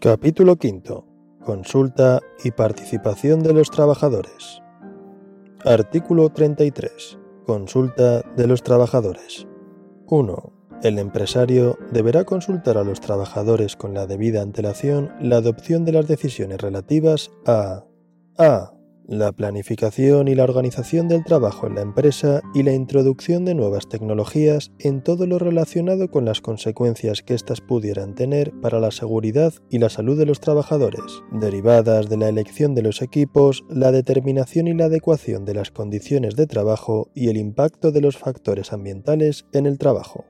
Capítulo V. Consulta y participación de los trabajadores. Artículo 33. Consulta de los trabajadores. 1. El empresario deberá consultar a los trabajadores con la debida antelación la adopción de las decisiones relativas a a la planificación y la organización del trabajo en la empresa y la introducción de nuevas tecnologías en todo lo relacionado con las consecuencias que éstas pudieran tener para la seguridad y la salud de los trabajadores, derivadas de la elección de los equipos, la determinación y la adecuación de las condiciones de trabajo y el impacto de los factores ambientales en el trabajo.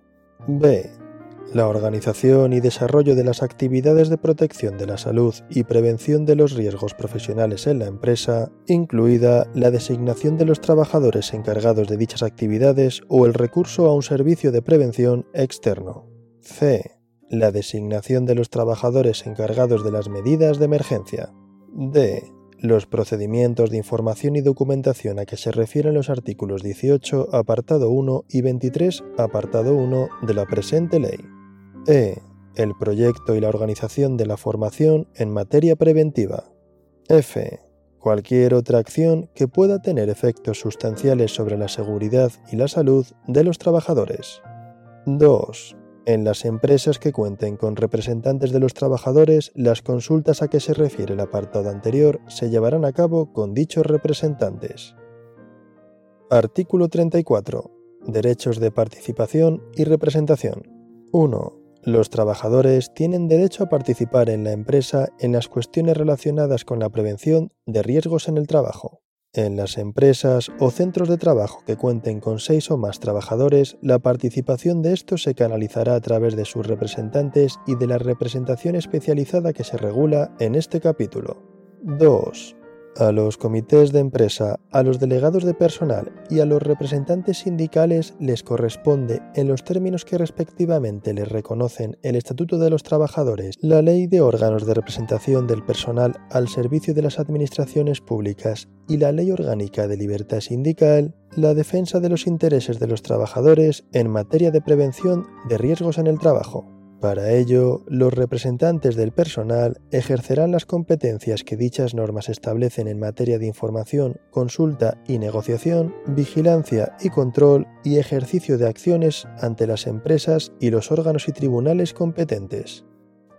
B la organización y desarrollo de las actividades de protección de la salud y prevención de los riesgos profesionales en la empresa, incluida la designación de los trabajadores encargados de dichas actividades o el recurso a un servicio de prevención externo. C. La designación de los trabajadores encargados de las medidas de emergencia. D. Los procedimientos de información y documentación a que se refieren los artículos 18, apartado 1 y 23, apartado 1 de la presente ley. E. El proyecto y la organización de la formación en materia preventiva. F. Cualquier otra acción que pueda tener efectos sustanciales sobre la seguridad y la salud de los trabajadores. 2. En las empresas que cuenten con representantes de los trabajadores, las consultas a que se refiere el apartado anterior se llevarán a cabo con dichos representantes. Artículo 34. Derechos de participación y representación. 1. Los trabajadores tienen derecho a participar en la empresa en las cuestiones relacionadas con la prevención de riesgos en el trabajo. En las empresas o centros de trabajo que cuenten con seis o más trabajadores, la participación de estos se canalizará a través de sus representantes y de la representación especializada que se regula en este capítulo. 2 a los comités de empresa, a los delegados de personal y a los representantes sindicales les corresponde, en los términos que respectivamente les reconocen el Estatuto de los Trabajadores, la Ley de órganos de representación del personal al servicio de las administraciones públicas y la Ley Orgánica de Libertad Sindical, la defensa de los intereses de los trabajadores en materia de prevención de riesgos en el trabajo. Para ello, los representantes del personal ejercerán las competencias que dichas normas establecen en materia de información, consulta y negociación, vigilancia y control y ejercicio de acciones ante las empresas y los órganos y tribunales competentes.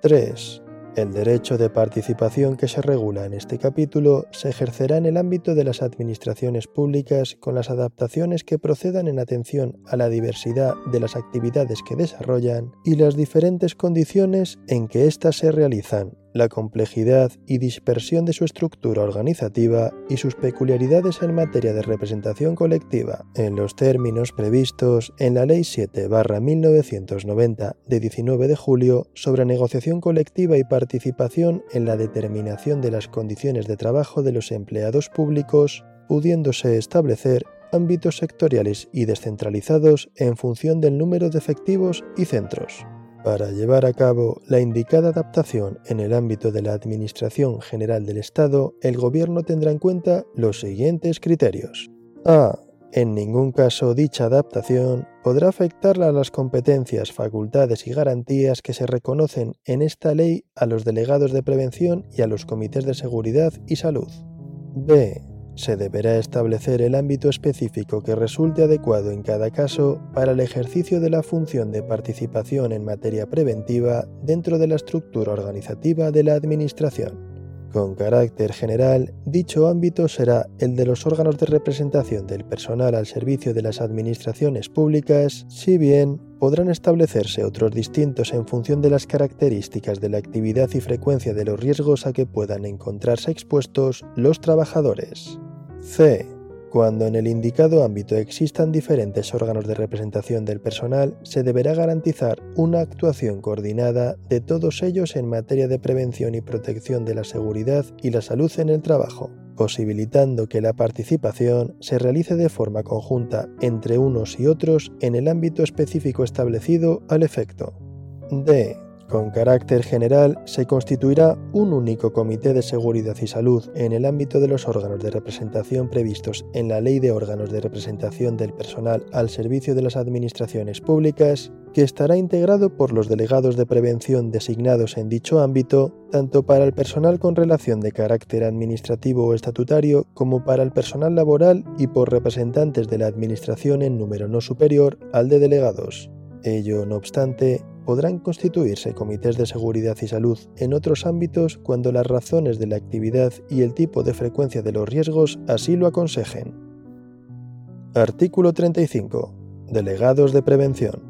3. El derecho de participación que se regula en este capítulo se ejercerá en el ámbito de las administraciones públicas con las adaptaciones que procedan en atención a la diversidad de las actividades que desarrollan y las diferentes condiciones en que éstas se realizan, la complejidad y dispersión de su estructura organizativa y sus peculiaridades en materia de representación colectiva, en los términos previstos en la Ley 7-1990 de 19 de julio sobre negociación colectiva y participación en la determinación de las condiciones de trabajo de los empleados públicos, pudiéndose establecer ámbitos sectoriales y descentralizados en función del número de efectivos y centros. Para llevar a cabo la indicada adaptación en el ámbito de la Administración General del Estado, el Gobierno tendrá en cuenta los siguientes criterios. A. En ningún caso dicha adaptación podrá afectar a las competencias, facultades y garantías que se reconocen en esta ley a los delegados de prevención y a los comités de seguridad y salud. B se deberá establecer el ámbito específico que resulte adecuado en cada caso para el ejercicio de la función de participación en materia preventiva dentro de la estructura organizativa de la Administración. Con carácter general, dicho ámbito será el de los órganos de representación del personal al servicio de las administraciones públicas, si bien podrán establecerse otros distintos en función de las características de la actividad y frecuencia de los riesgos a que puedan encontrarse expuestos los trabajadores. C. Cuando en el indicado ámbito existan diferentes órganos de representación del personal, se deberá garantizar una actuación coordinada de todos ellos en materia de prevención y protección de la seguridad y la salud en el trabajo, posibilitando que la participación se realice de forma conjunta entre unos y otros en el ámbito específico establecido al efecto. D Con carácter general, se constituirá un único Comité de Seguridad y Salud en el ámbito de los órganos de representación previstos en la Ley de órganos de representación del personal al servicio de las administraciones públicas, que estará integrado por los delegados de prevención designados en dicho ámbito, tanto para el personal con relación de carácter administrativo o estatutario como para el personal laboral y por representantes de la Administración en número no superior al de delegados. Ello, no obstante, podrán constituirse comités de seguridad y salud en otros ámbitos cuando las razones de la actividad y el tipo de frecuencia de los riesgos así lo aconsejen. Artículo 35. Delegados de prevención.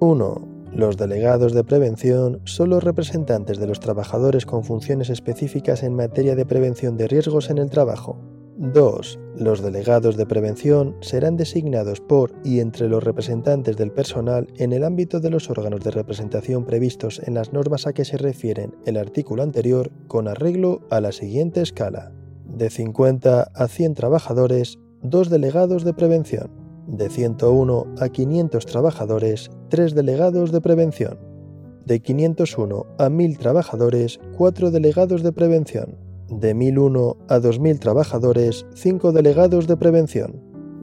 1. Los delegados de prevención son los representantes de los trabajadores con funciones específicas en materia de prevención de riesgos en el trabajo. 2. Los delegados de prevención serán designados por y entre los representantes del personal en el ámbito de los órganos de representación previstos en las normas a que se refieren el artículo anterior con arreglo a la siguiente escala. De 50 a 100 trabajadores, dos delegados de prevención. De 101 a 500 trabajadores, tres delegados de prevención. De 501 a 1000 trabajadores, cuatro delegados de prevención de 1.001 a 2.000 trabajadores, 5 delegados de prevención.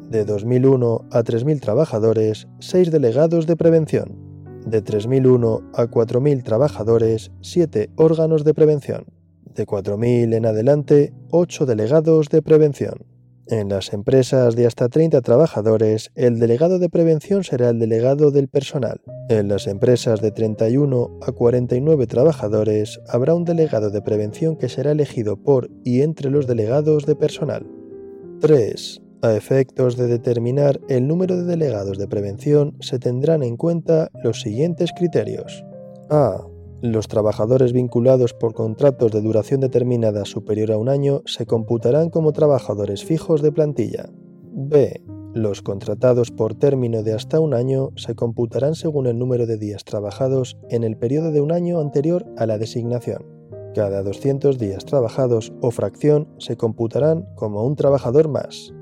De 2.001 a 3.000 trabajadores, 6 delegados de prevención. De 3.001 a 4.000 trabajadores, 7 órganos de prevención. De 4.000 en adelante, 8 delegados de prevención. En las empresas de hasta 30 trabajadores, el delegado de prevención será el delegado del personal. En las empresas de 31 a 49 trabajadores, habrá un delegado de prevención que será elegido por y entre los delegados de personal. 3. A efectos de determinar el número de delegados de prevención, se tendrán en cuenta los siguientes criterios. A. Los trabajadores vinculados por contratos de duración determinada superior a un año se computarán como trabajadores fijos de plantilla. B. Los contratados por término de hasta un año se computarán según el número de días trabajados en el periodo de un año anterior a la designación. Cada 200 días trabajados o fracción se computarán como un trabajador más.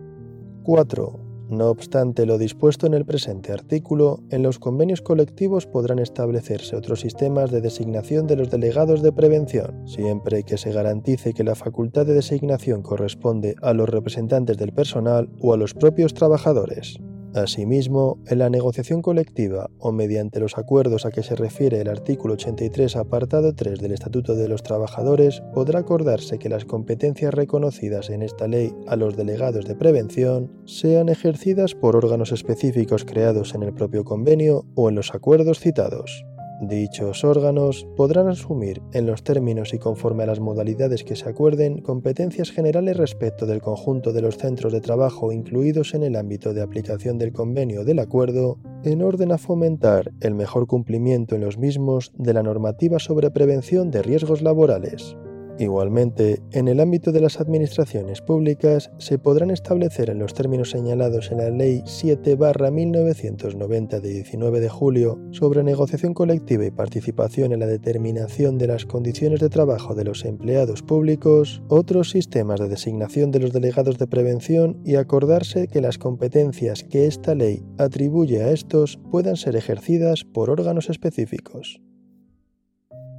4. No obstante lo dispuesto en el presente artículo, en los convenios colectivos podrán establecerse otros sistemas de designación de los delegados de prevención, siempre que se garantice que la facultad de designación corresponde a los representantes del personal o a los propios trabajadores. Asimismo, en la negociación colectiva o mediante los acuerdos a que se refiere el artículo 83 apartado 3 del Estatuto de los Trabajadores, podrá acordarse que las competencias reconocidas en esta ley a los delegados de prevención sean ejercidas por órganos específicos creados en el propio convenio o en los acuerdos citados. Dichos órganos podrán asumir, en los términos y conforme a las modalidades que se acuerden, competencias generales respecto del conjunto de los centros de trabajo incluidos en el ámbito de aplicación del convenio del acuerdo, en orden a fomentar el mejor cumplimiento en los mismos de la normativa sobre prevención de riesgos laborales. Igualmente, en el ámbito de las administraciones públicas se podrán establecer en los términos señalados en la Ley 7-1990 de 19 de julio sobre negociación colectiva y participación en la determinación de las condiciones de trabajo de los empleados públicos otros sistemas de designación de los delegados de prevención y acordarse que las competencias que esta ley atribuye a estos puedan ser ejercidas por órganos específicos.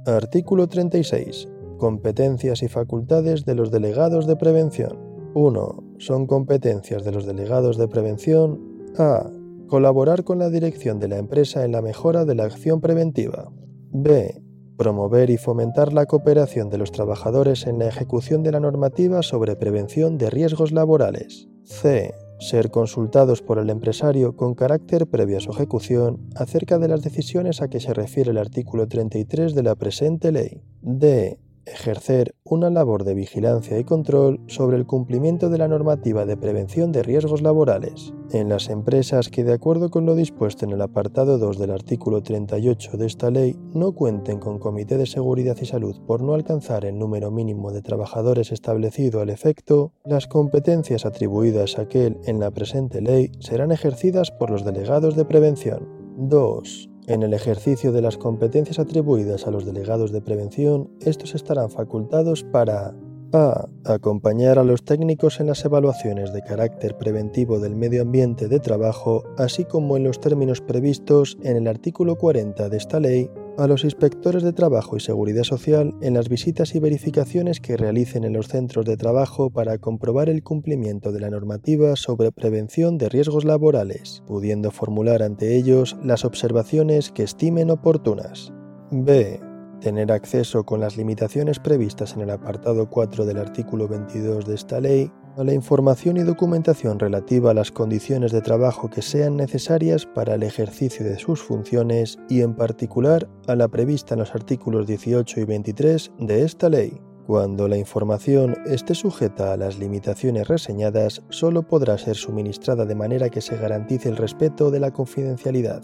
Artículo 36. Competencias y facultades de los delegados de prevención. 1. Son competencias de los delegados de prevención a. Colaborar con la dirección de la empresa en la mejora de la acción preventiva. b. Promover y fomentar la cooperación de los trabajadores en la ejecución de la normativa sobre prevención de riesgos laborales. c. Ser consultados por el empresario con carácter previo a su ejecución acerca de las decisiones a que se refiere el artículo 33 de la presente ley. d ejercer una labor de vigilancia y control sobre el cumplimiento de la normativa de prevención de riesgos laborales en las empresas que, de acuerdo con lo dispuesto en el apartado 2 del artículo 38 de esta ley, no cuenten con comité de seguridad y salud por no alcanzar el número mínimo de trabajadores establecido al efecto, las competencias atribuidas a aquel en la presente ley serán ejercidas por los delegados de prevención. 2. En el ejercicio de las competencias atribuidas a los delegados de prevención, estos estarán facultados para a. Acompañar a los técnicos en las evaluaciones de carácter preventivo del medio ambiente de trabajo, así como en los términos previstos en el artículo 40 de esta ley, a los inspectores de trabajo y seguridad social en las visitas y verificaciones que realicen en los centros de trabajo para comprobar el cumplimiento de la normativa sobre prevención de riesgos laborales, pudiendo formular ante ellos las observaciones que estimen oportunas. B. Tener acceso con las limitaciones previstas en el apartado 4 del artículo 22 de esta ley la información y documentación relativa a las condiciones de trabajo que sean necesarias para el ejercicio de sus funciones y en particular a la prevista en los artículos 18 y 23 de esta ley. Cuando la información esté sujeta a las limitaciones reseñadas, solo podrá ser suministrada de manera que se garantice el respeto de la confidencialidad.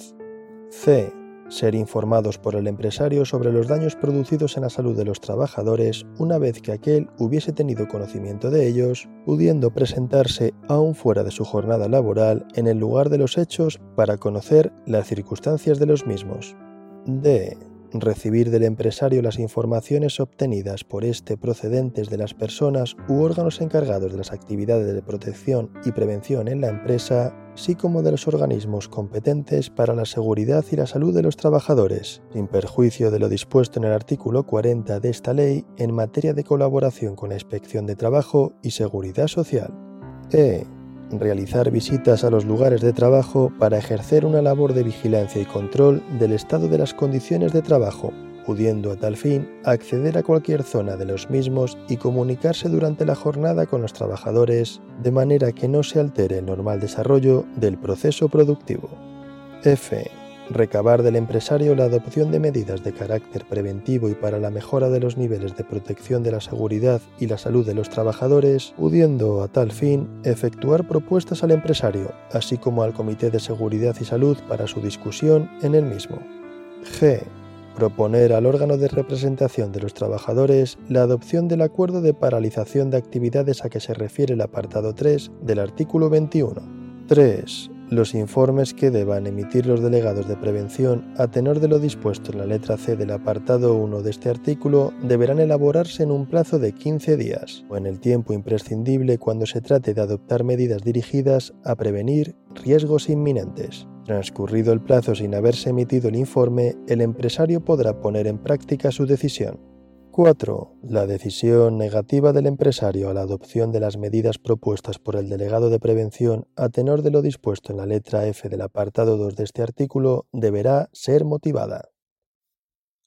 C ser informados por el empresario sobre los daños producidos en la salud de los trabajadores una vez que aquel hubiese tenido conocimiento de ellos, pudiendo presentarse aún fuera de su jornada laboral en el lugar de los hechos para conocer las circunstancias de los mismos. D recibir del empresario las informaciones obtenidas por este procedentes de las personas u órganos encargados de las actividades de protección y prevención en la empresa, así como de los organismos competentes para la seguridad y la salud de los trabajadores, sin perjuicio de lo dispuesto en el artículo 40 de esta ley en materia de colaboración con la Inspección de Trabajo y Seguridad Social. E realizar visitas a los lugares de trabajo para ejercer una labor de vigilancia y control del estado de las condiciones de trabajo, pudiendo a tal fin acceder a cualquier zona de los mismos y comunicarse durante la jornada con los trabajadores de manera que no se altere el normal desarrollo del proceso productivo. F recabar del empresario la adopción de medidas de carácter preventivo y para la mejora de los niveles de protección de la seguridad y la salud de los trabajadores, pudiendo a tal fin efectuar propuestas al empresario, así como al Comité de Seguridad y Salud para su discusión en el mismo. G. Proponer al órgano de representación de los trabajadores la adopción del acuerdo de paralización de actividades a que se refiere el apartado 3 del artículo 21. 3 los informes que deban emitir los delegados de prevención a tenor de lo dispuesto en la letra C del apartado 1 de este artículo deberán elaborarse en un plazo de 15 días o en el tiempo imprescindible cuando se trate de adoptar medidas dirigidas a prevenir riesgos inminentes. Transcurrido el plazo sin haberse emitido el informe, el empresario podrá poner en práctica su decisión. 4. La decisión negativa del empresario a la adopción de las medidas propuestas por el delegado de prevención a tenor de lo dispuesto en la letra F del apartado 2 de este artículo deberá ser motivada.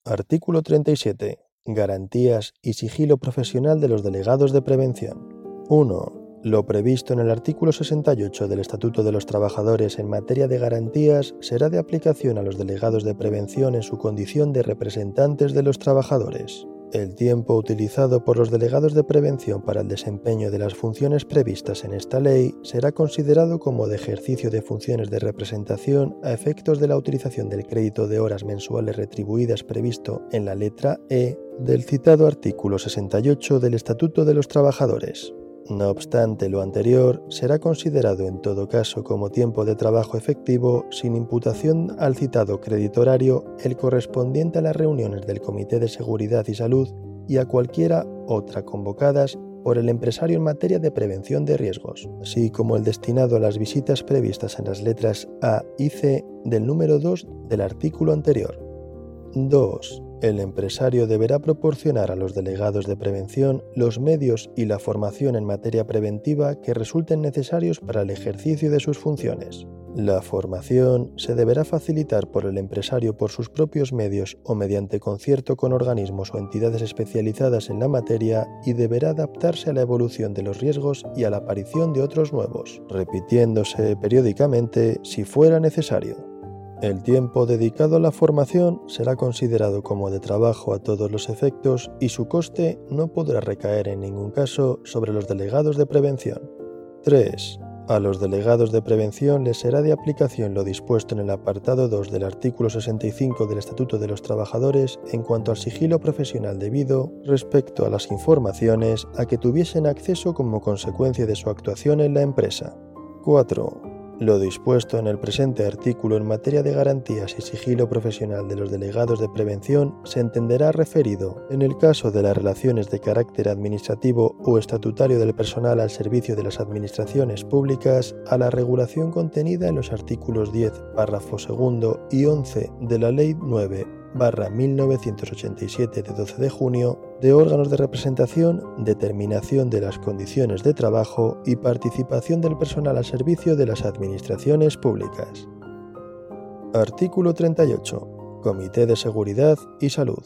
Artículo 37. Garantías y sigilo profesional de los delegados de prevención. 1. Lo previsto en el artículo 68 del Estatuto de los Trabajadores en materia de garantías será de aplicación a los delegados de prevención en su condición de representantes de los trabajadores. El tiempo utilizado por los delegados de prevención para el desempeño de las funciones previstas en esta ley será considerado como de ejercicio de funciones de representación a efectos de la utilización del crédito de horas mensuales retribuidas previsto en la letra E del citado artículo 68 del Estatuto de los Trabajadores. No obstante lo anterior, será considerado en todo caso como tiempo de trabajo efectivo sin imputación al citado crédito horario el correspondiente a las reuniones del Comité de Seguridad y Salud y a cualquiera otra convocadas por el empresario en materia de prevención de riesgos, así como el destinado a las visitas previstas en las letras A y C del número 2 del artículo anterior. 2. El empresario deberá proporcionar a los delegados de prevención los medios y la formación en materia preventiva que resulten necesarios para el ejercicio de sus funciones. La formación se deberá facilitar por el empresario por sus propios medios o mediante concierto con organismos o entidades especializadas en la materia y deberá adaptarse a la evolución de los riesgos y a la aparición de otros nuevos, repitiéndose periódicamente si fuera necesario. El tiempo dedicado a la formación será considerado como de trabajo a todos los efectos y su coste no podrá recaer en ningún caso sobre los delegados de prevención. 3. A los delegados de prevención les será de aplicación lo dispuesto en el apartado 2 del artículo 65 del Estatuto de los Trabajadores en cuanto al sigilo profesional debido respecto a las informaciones a que tuviesen acceso como consecuencia de su actuación en la empresa. 4. Lo dispuesto en el presente artículo en materia de garantías y sigilo profesional de los delegados de prevención se entenderá referido, en el caso de las relaciones de carácter administrativo o estatutario del personal al servicio de las administraciones públicas, a la regulación contenida en los artículos 10, párrafo segundo y 11 de la Ley 9 1987 de 12 de junio de órganos de representación, determinación de las condiciones de trabajo y participación del personal al servicio de las administraciones públicas. Artículo 38. Comité de Seguridad y Salud.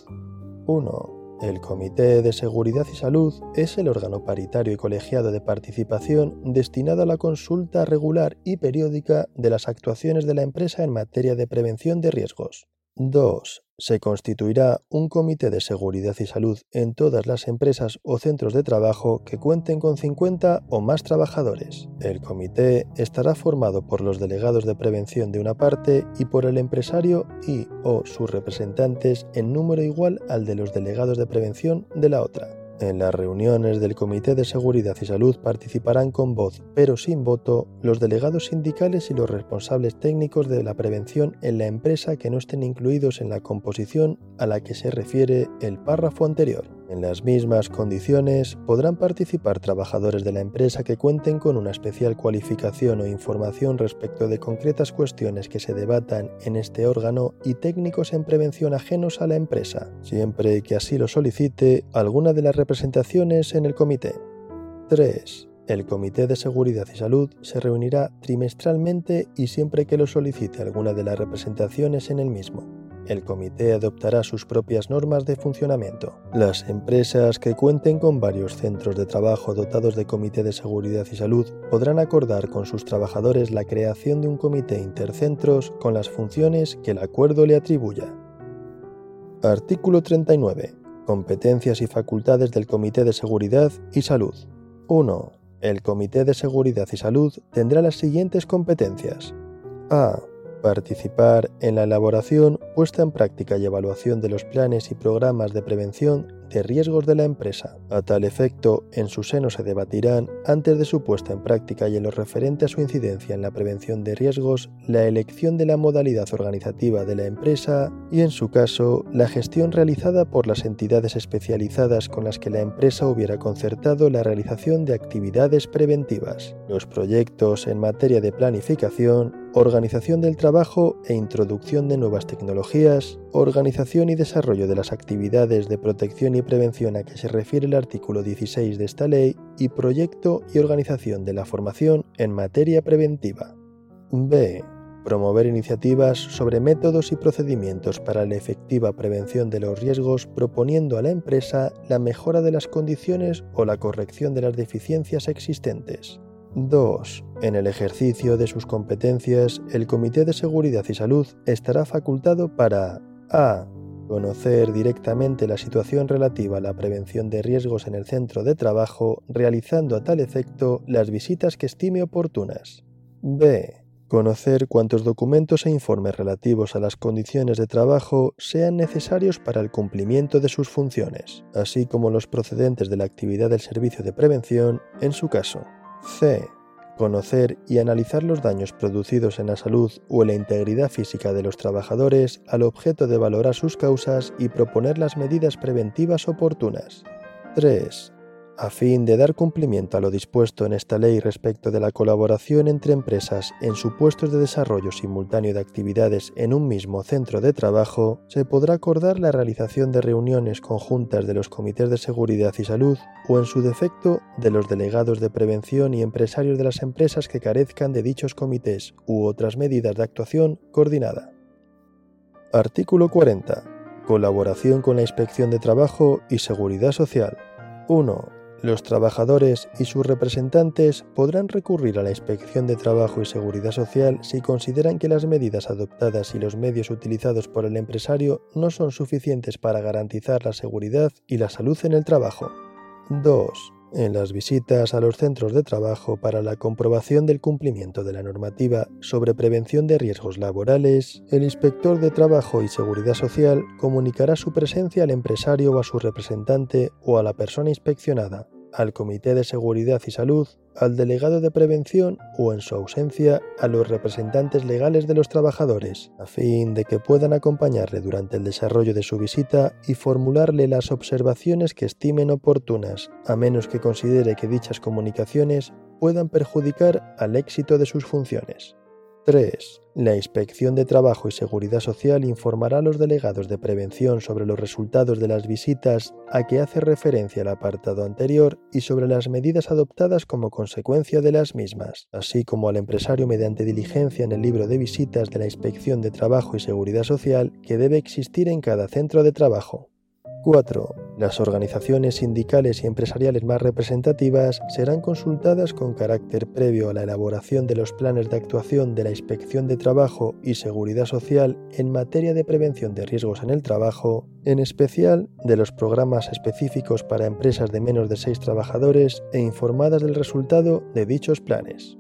1. El Comité de Seguridad y Salud es el órgano paritario y colegiado de participación destinado a la consulta regular y periódica de las actuaciones de la empresa en materia de prevención de riesgos. 2. Se constituirá un comité de seguridad y salud en todas las empresas o centros de trabajo que cuenten con 50 o más trabajadores. El comité estará formado por los delegados de prevención de una parte y por el empresario y o sus representantes en número igual al de los delegados de prevención de la otra. En las reuniones del Comité de Seguridad y Salud participarán con voz, pero sin voto, los delegados sindicales y los responsables técnicos de la prevención en la empresa que no estén incluidos en la composición a la que se refiere el párrafo anterior. En las mismas condiciones podrán participar trabajadores de la empresa que cuenten con una especial cualificación o información respecto de concretas cuestiones que se debatan en este órgano y técnicos en prevención ajenos a la empresa, siempre que así lo solicite alguna de las representaciones en el comité. 3. El Comité de Seguridad y Salud se reunirá trimestralmente y siempre que lo solicite alguna de las representaciones en el mismo el comité adoptará sus propias normas de funcionamiento. Las empresas que cuenten con varios centros de trabajo dotados de comité de seguridad y salud podrán acordar con sus trabajadores la creación de un comité intercentros con las funciones que el acuerdo le atribuya. Artículo 39. Competencias y facultades del Comité de Seguridad y Salud. 1. El Comité de Seguridad y Salud tendrá las siguientes competencias. A Participar en la elaboración, puesta en práctica y evaluación de los planes y programas de prevención de riesgos de la empresa. A tal efecto, en su seno se debatirán, antes de su puesta en práctica y en lo referente a su incidencia en la prevención de riesgos, la elección de la modalidad organizativa de la empresa y, en su caso, la gestión realizada por las entidades especializadas con las que la empresa hubiera concertado la realización de actividades preventivas. Los proyectos en materia de planificación, organización del trabajo e introducción de nuevas tecnologías, organización y desarrollo de las actividades de protección y prevención a que se refiere el artículo 16 de esta ley y proyecto y organización de la formación en materia preventiva. B. Promover iniciativas sobre métodos y procedimientos para la efectiva prevención de los riesgos proponiendo a la empresa la mejora de las condiciones o la corrección de las deficiencias existentes. 2. En el ejercicio de sus competencias, el Comité de Seguridad y Salud estará facultado para a Conocer directamente la situación relativa a la prevención de riesgos en el centro de trabajo, realizando a tal efecto las visitas que estime oportunas. B. Conocer cuantos documentos e informes relativos a las condiciones de trabajo sean necesarios para el cumplimiento de sus funciones, así como los procedentes de la actividad del servicio de prevención en su caso. C conocer y analizar los daños producidos en la salud o en la integridad física de los trabajadores al objeto de valorar sus causas y proponer las medidas preventivas oportunas. 3 a fin de dar cumplimiento a lo dispuesto en esta ley respecto de la colaboración entre empresas en supuestos de desarrollo simultáneo de actividades en un mismo centro de trabajo, se podrá acordar la realización de reuniones conjuntas de los comités de seguridad y salud o, en su defecto, de los delegados de prevención y empresarios de las empresas que carezcan de dichos comités u otras medidas de actuación coordinada. Artículo 40. Colaboración con la Inspección de Trabajo y Seguridad Social. 1. Los trabajadores y sus representantes podrán recurrir a la Inspección de Trabajo y Seguridad Social si consideran que las medidas adoptadas y los medios utilizados por el empresario no son suficientes para garantizar la seguridad y la salud en el trabajo. 2. En las visitas a los centros de trabajo para la comprobación del cumplimiento de la normativa sobre prevención de riesgos laborales, el inspector de Trabajo y Seguridad Social comunicará su presencia al empresario o a su representante o a la persona inspeccionada, al Comité de Seguridad y Salud, al delegado de prevención o, en su ausencia, a los representantes legales de los trabajadores, a fin de que puedan acompañarle durante el desarrollo de su visita y formularle las observaciones que estimen oportunas, a menos que considere que dichas comunicaciones puedan perjudicar al éxito de sus funciones. 3. La Inspección de Trabajo y Seguridad Social informará a los delegados de prevención sobre los resultados de las visitas a que hace referencia el apartado anterior y sobre las medidas adoptadas como consecuencia de las mismas, así como al empresario mediante diligencia en el libro de visitas de la Inspección de Trabajo y Seguridad Social que debe existir en cada centro de trabajo. 4. Las organizaciones sindicales y empresariales más representativas serán consultadas con carácter previo a la elaboración de los planes de actuación de la Inspección de Trabajo y Seguridad Social en materia de prevención de riesgos en el trabajo, en especial de los programas específicos para empresas de menos de 6 trabajadores e informadas del resultado de dichos planes.